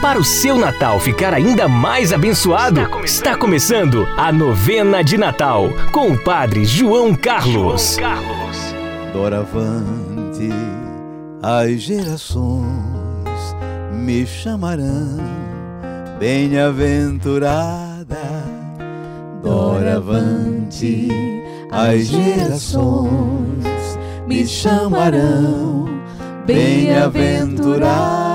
Para o seu Natal ficar ainda mais abençoado, está começando, está começando a novena de Natal com o Padre João Carlos. João Carlos. Doravante, as gerações me chamarão bem-aventurada. Doravante, as gerações me chamarão bem-aventurada.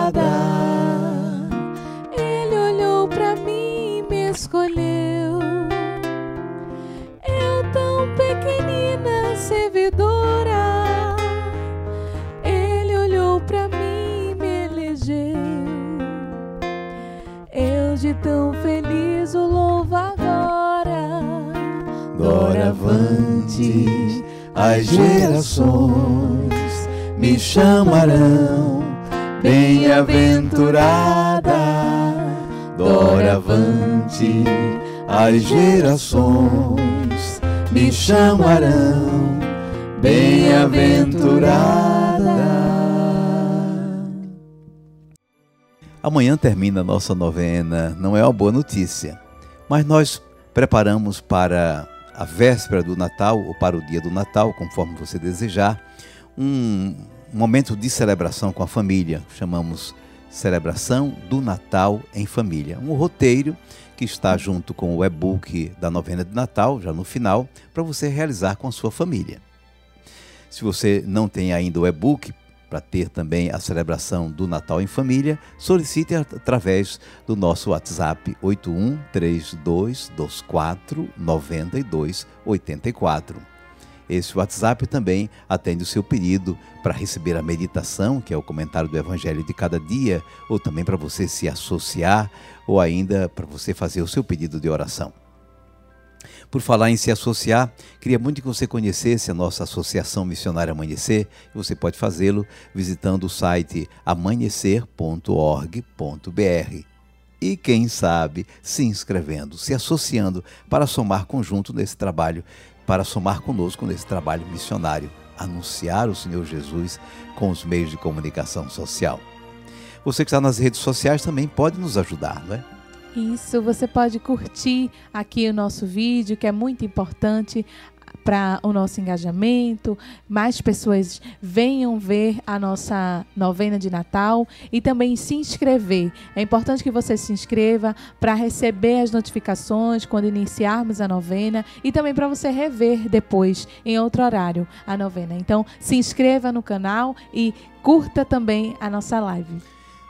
Me chamarão. Bem-aventurada doravante as gerações me chamarão. Bem-aventurada. Amanhã termina a nossa novena, não é uma boa notícia, mas nós preparamos para a véspera do Natal ou para o dia do Natal, conforme você desejar, um momento de celebração com a família. Chamamos Celebração do Natal em Família. Um roteiro que está junto com o e-book da novena de Natal, já no final, para você realizar com a sua família. Se você não tem ainda o e-book, para ter também a celebração do Natal em família, solicite através do nosso WhatsApp 8132249284. Esse WhatsApp também atende o seu pedido para receber a meditação, que é o comentário do Evangelho de cada dia, ou também para você se associar, ou ainda para você fazer o seu pedido de oração. Por falar em se associar, queria muito que você conhecesse a nossa Associação Missionária Amanhecer, você pode fazê-lo visitando o site amanhecer.org.br. E quem sabe se inscrevendo, se associando para somar conjunto nesse trabalho para somar conosco nesse trabalho missionário, anunciar o Senhor Jesus com os meios de comunicação social. Você que está nas redes sociais também pode nos ajudar, não é? Isso, você pode curtir aqui o nosso vídeo, que é muito importante para o nosso engajamento, mais pessoas venham ver a nossa novena de Natal e também se inscrever. É importante que você se inscreva para receber as notificações quando iniciarmos a novena e também para você rever depois, em outro horário, a novena. Então, se inscreva no canal e curta também a nossa live.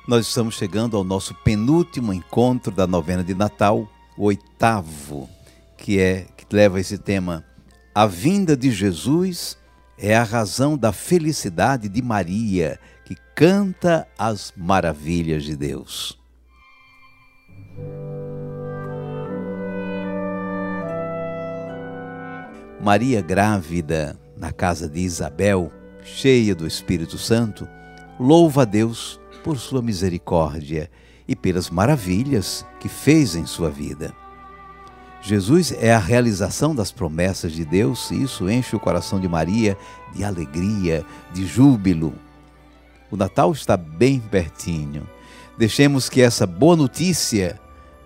Nós estamos chegando ao nosso penúltimo encontro da novena de Natal, o oitavo, que é que leva esse tema a vinda de Jesus é a razão da felicidade de Maria, que canta as maravilhas de Deus. Maria grávida na casa de Isabel, cheia do Espírito Santo, louva a Deus por sua misericórdia e pelas maravilhas que fez em sua vida. Jesus é a realização das promessas de Deus e isso enche o coração de Maria de alegria, de júbilo. O Natal está bem pertinho. Deixemos que essa boa notícia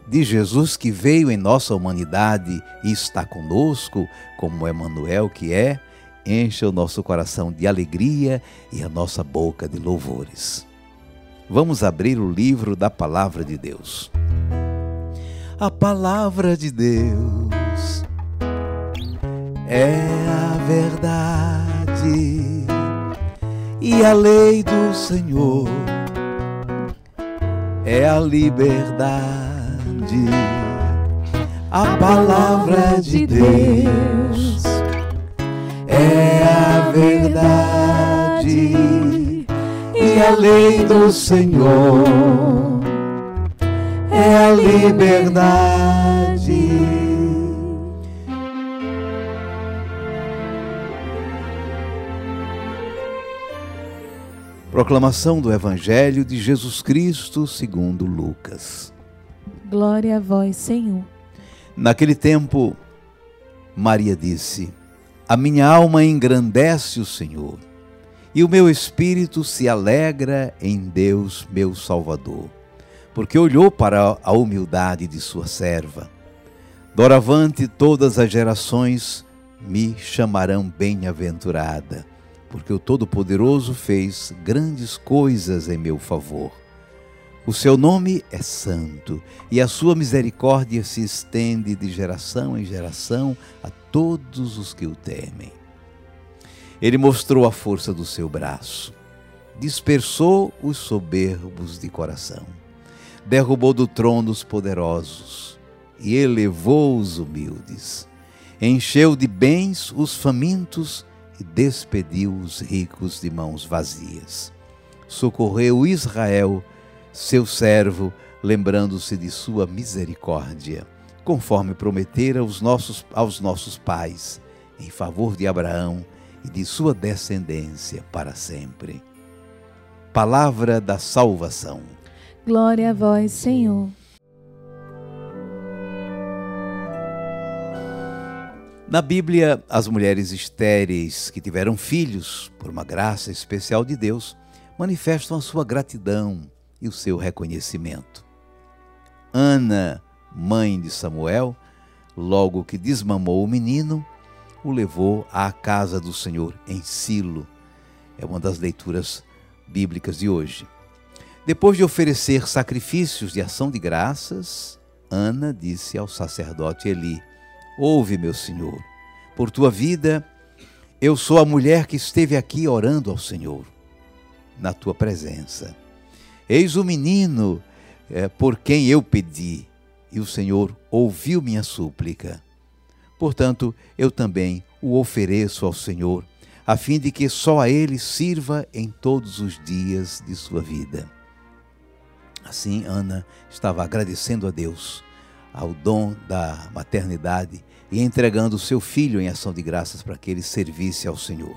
de Jesus que veio em nossa humanidade e está conosco, como Emmanuel que é, encha o nosso coração de alegria e a nossa boca de louvores. Vamos abrir o livro da Palavra de Deus. A Palavra de Deus. É a verdade e a lei do Senhor. É a liberdade. A palavra de Deus. É a verdade e a lei do Senhor é a liberdade. Proclamação do Evangelho de Jesus Cristo segundo Lucas. Glória a vós, Senhor. Naquele tempo, Maria disse: A minha alma engrandece o Senhor, e o meu espírito se alegra em Deus, meu Salvador, porque olhou para a humildade de sua serva. Doravante todas as gerações me chamarão bem-aventurada porque o Todo-Poderoso fez grandes coisas em meu favor. O seu nome é santo e a sua misericórdia se estende de geração em geração a todos os que o temem. Ele mostrou a força do seu braço, dispersou os soberbos de coração, derrubou do trono os poderosos e elevou os humildes, encheu de bens os famintos e despediu os ricos de mãos vazias. Socorreu Israel, seu servo, lembrando-se de sua misericórdia, conforme prometera aos nossos, aos nossos pais, em favor de Abraão e de sua descendência para sempre. Palavra da salvação. Glória a vós, Senhor. Na Bíblia, as mulheres estéreis que tiveram filhos, por uma graça especial de Deus, manifestam a sua gratidão e o seu reconhecimento. Ana, mãe de Samuel, logo que desmamou o menino, o levou à casa do Senhor em Silo. É uma das leituras bíblicas de hoje. Depois de oferecer sacrifícios de ação de graças, Ana disse ao sacerdote Eli: Ouve, meu Senhor, por tua vida, eu sou a mulher que esteve aqui orando ao Senhor, na tua presença. Eis o menino é, por quem eu pedi, e o Senhor ouviu minha súplica. Portanto, eu também o ofereço ao Senhor, a fim de que só a Ele sirva em todos os dias de sua vida. Assim, Ana estava agradecendo a Deus ao dom da maternidade e entregando o seu filho em ação de graças para que ele servisse ao Senhor.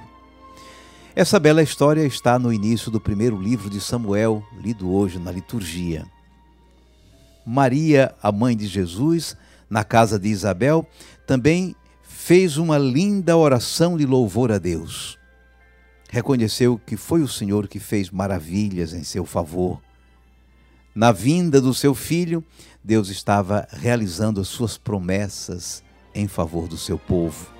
Essa bela história está no início do primeiro livro de Samuel, lido hoje na liturgia. Maria, a mãe de Jesus, na casa de Isabel, também fez uma linda oração de louvor a Deus. Reconheceu que foi o Senhor que fez maravilhas em seu favor. Na vinda do seu filho, Deus estava realizando as suas promessas em favor do seu povo.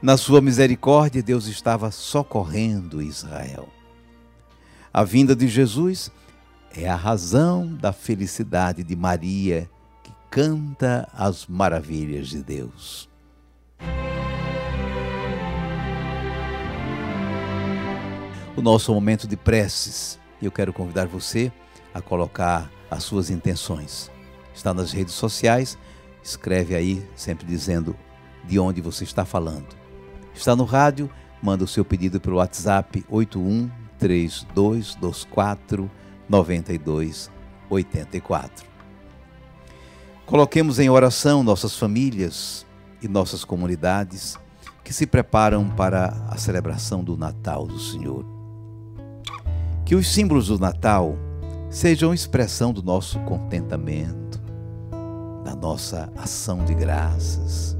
Na sua misericórdia, Deus estava socorrendo Israel. A vinda de Jesus é a razão da felicidade de Maria, que canta as maravilhas de Deus. O nosso momento de preces, eu quero convidar você a colocar as suas intenções. Está nas redes sociais, escreve aí, sempre dizendo de onde você está falando. Está no rádio, manda o seu pedido pelo WhatsApp 81 3224 9284. Coloquemos em oração nossas famílias e nossas comunidades que se preparam para a celebração do Natal do Senhor. Que os símbolos do Natal sejam expressão do nosso contentamento, da nossa ação de graças.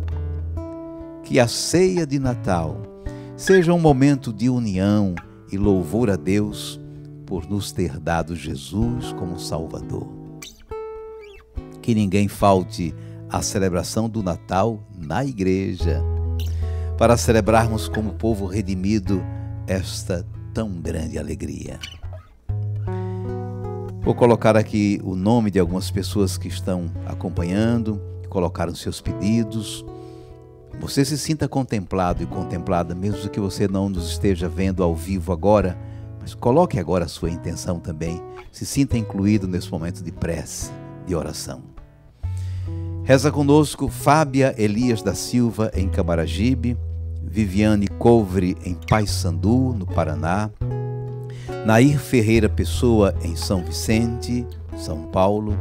Que a ceia de Natal seja um momento de união e louvor a Deus por nos ter dado Jesus como Salvador. Que ninguém falte à celebração do Natal na igreja, para celebrarmos como povo redimido esta tão grande alegria. Vou colocar aqui o nome de algumas pessoas que estão acompanhando, que colocaram seus pedidos. Você se sinta contemplado e contemplada, mesmo que você não nos esteja vendo ao vivo agora, mas coloque agora a sua intenção também. Se sinta incluído nesse momento de prece, de oração. Reza conosco Fábia Elias da Silva, em Camaragibe, Viviane Couvre, em Paysandu, no Paraná, Nair Ferreira Pessoa, em São Vicente, São Paulo,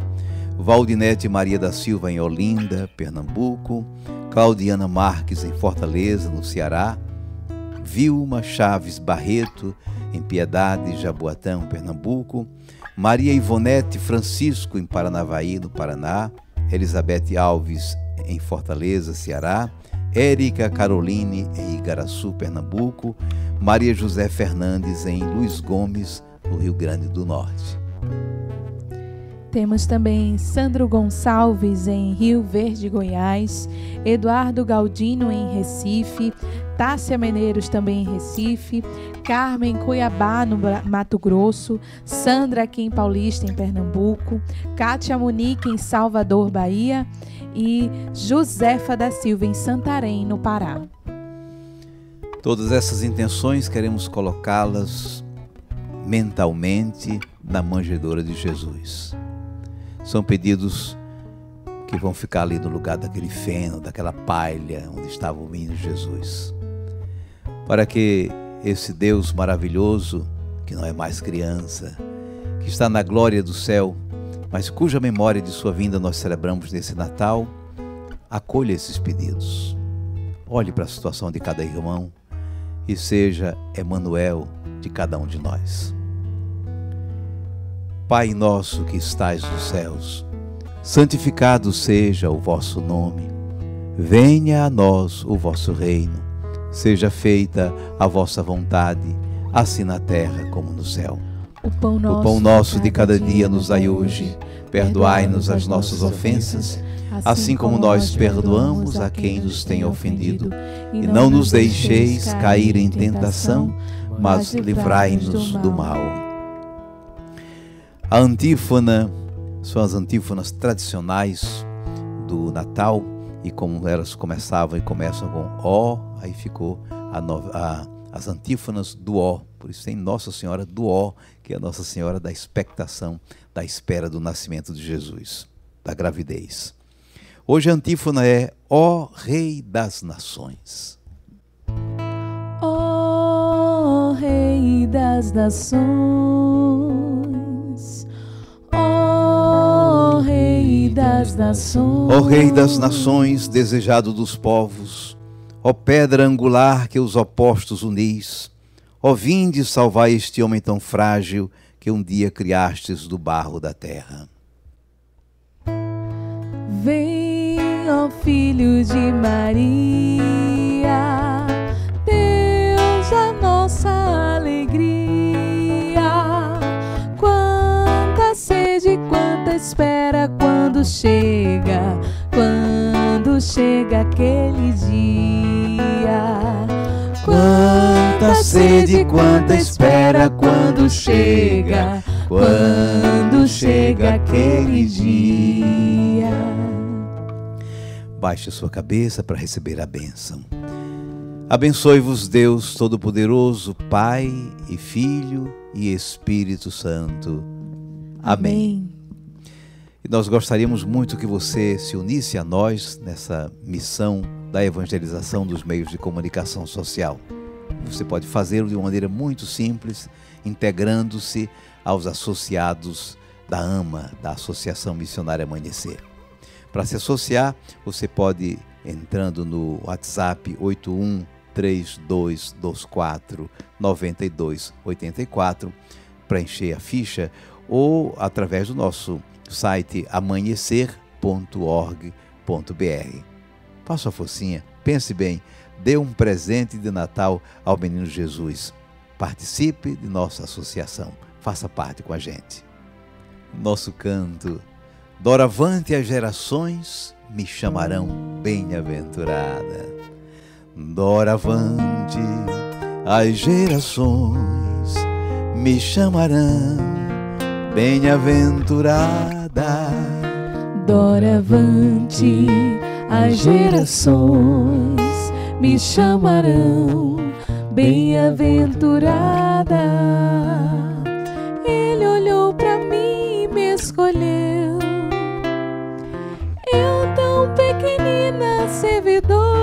Valdinete Maria da Silva, em Olinda, Pernambuco, Claudiana Marques, em Fortaleza, no Ceará, Vilma Chaves Barreto, em Piedade, Jaboatão, Pernambuco, Maria Ivonete Francisco, em Paranavaí, no Paraná, Elizabeth Alves, em Fortaleza, Ceará, Érica Caroline, em Igaraçu, Pernambuco, Maria José Fernandes, em Luiz Gomes, no Rio Grande do Norte. Temos também Sandro Gonçalves em Rio Verde, Goiás, Eduardo Galdino em Recife, Tássia Meneiros também em Recife, Carmen Cuiabá no Mato Grosso, Sandra aqui em Paulista em Pernambuco, Kátia Munique em Salvador, Bahia e Josefa da Silva em Santarém, no Pará. Todas essas intenções queremos colocá-las mentalmente na manjedoura de Jesus. São pedidos que vão ficar ali no lugar daquele feno, daquela palha onde estava o menino Jesus. Para que esse Deus maravilhoso, que não é mais criança, que está na glória do céu, mas cuja memória de sua vinda nós celebramos nesse Natal, acolha esses pedidos. Olhe para a situação de cada irmão e seja Emanuel de cada um de nós. Pai nosso que estais nos céus, santificado seja o vosso nome. Venha a nós o vosso reino. Seja feita a vossa vontade, assim na terra como no céu. O pão nosso, o pão nosso de cada dia nos dai hoje. Perdoai-nos as nossas ofensas, assim como nós perdoamos a quem nos tem ofendido. E não nos deixeis cair em tentação, mas livrai-nos do mal. A antífona são as antífonas tradicionais do Natal e como elas começavam e começam com ó, aí ficou a, nova, a as antífonas do ó. Por isso tem Nossa Senhora do ó, que é a Nossa Senhora da expectação, da espera do nascimento de Jesus, da gravidez. Hoje a antífona é Ó Rei das Nações. Ó Rei das Nações das nações. Ó Rei das nações, desejado dos povos, ó pedra angular que os opostos unis, ó vinde salvar este homem tão frágil que um dia criastes do barro da terra. Vem, ó Filho de Maria, Deus a nossa espera, quando chega, quando chega aquele dia. Quanta sede, quanta espera quando chega, quando chega aquele dia. Baixe sua cabeça para receber a bênção. Abençoe-vos Deus Todo-Poderoso, Pai e Filho e Espírito Santo. Amém. Amém. Nós gostaríamos muito que você se unisse a nós nessa missão da evangelização dos meios de comunicação social. Você pode fazê-lo de uma maneira muito simples, integrando-se aos associados da AMA, da Associação Missionária Amanhecer. Para se associar, você pode entrando no WhatsApp 81 3224 9284 preencher a ficha ou através do nosso site amanhecer.org.br. Faça a focinha, pense bem, dê um presente de Natal ao menino Jesus. Participe de nossa associação, faça parte com a gente. Nosso canto, doravante as gerações me chamarão bem-aventurada. Doravante as gerações me chamarão bem-aventurada. Doravante as gerações me chamarão bem-aventurada. Ele olhou para mim e me escolheu. Eu tão pequenina servidora.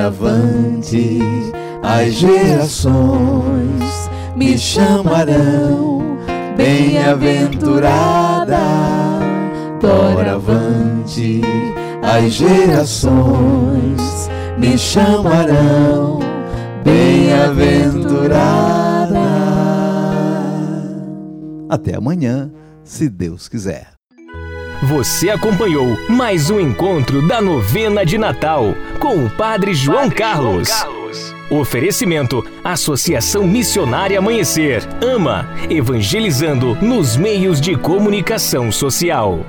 Doravante as gerações me chamarão bem-aventurada. Doravante as gerações me chamarão bem-aventurada. Até amanhã, se Deus quiser. Você acompanhou mais um encontro da novena de Natal com o Padre João Carlos. Oferecimento: Associação Missionária Amanhecer. Ama, evangelizando nos meios de comunicação social.